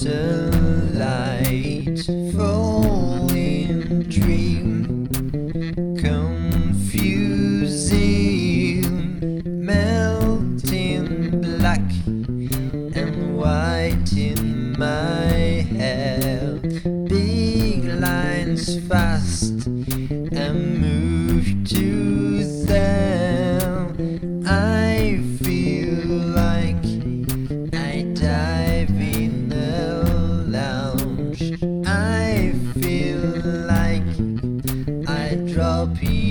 Cellites fall in dream, confusing, melting black and white in my head. Big lines fast and move to. drop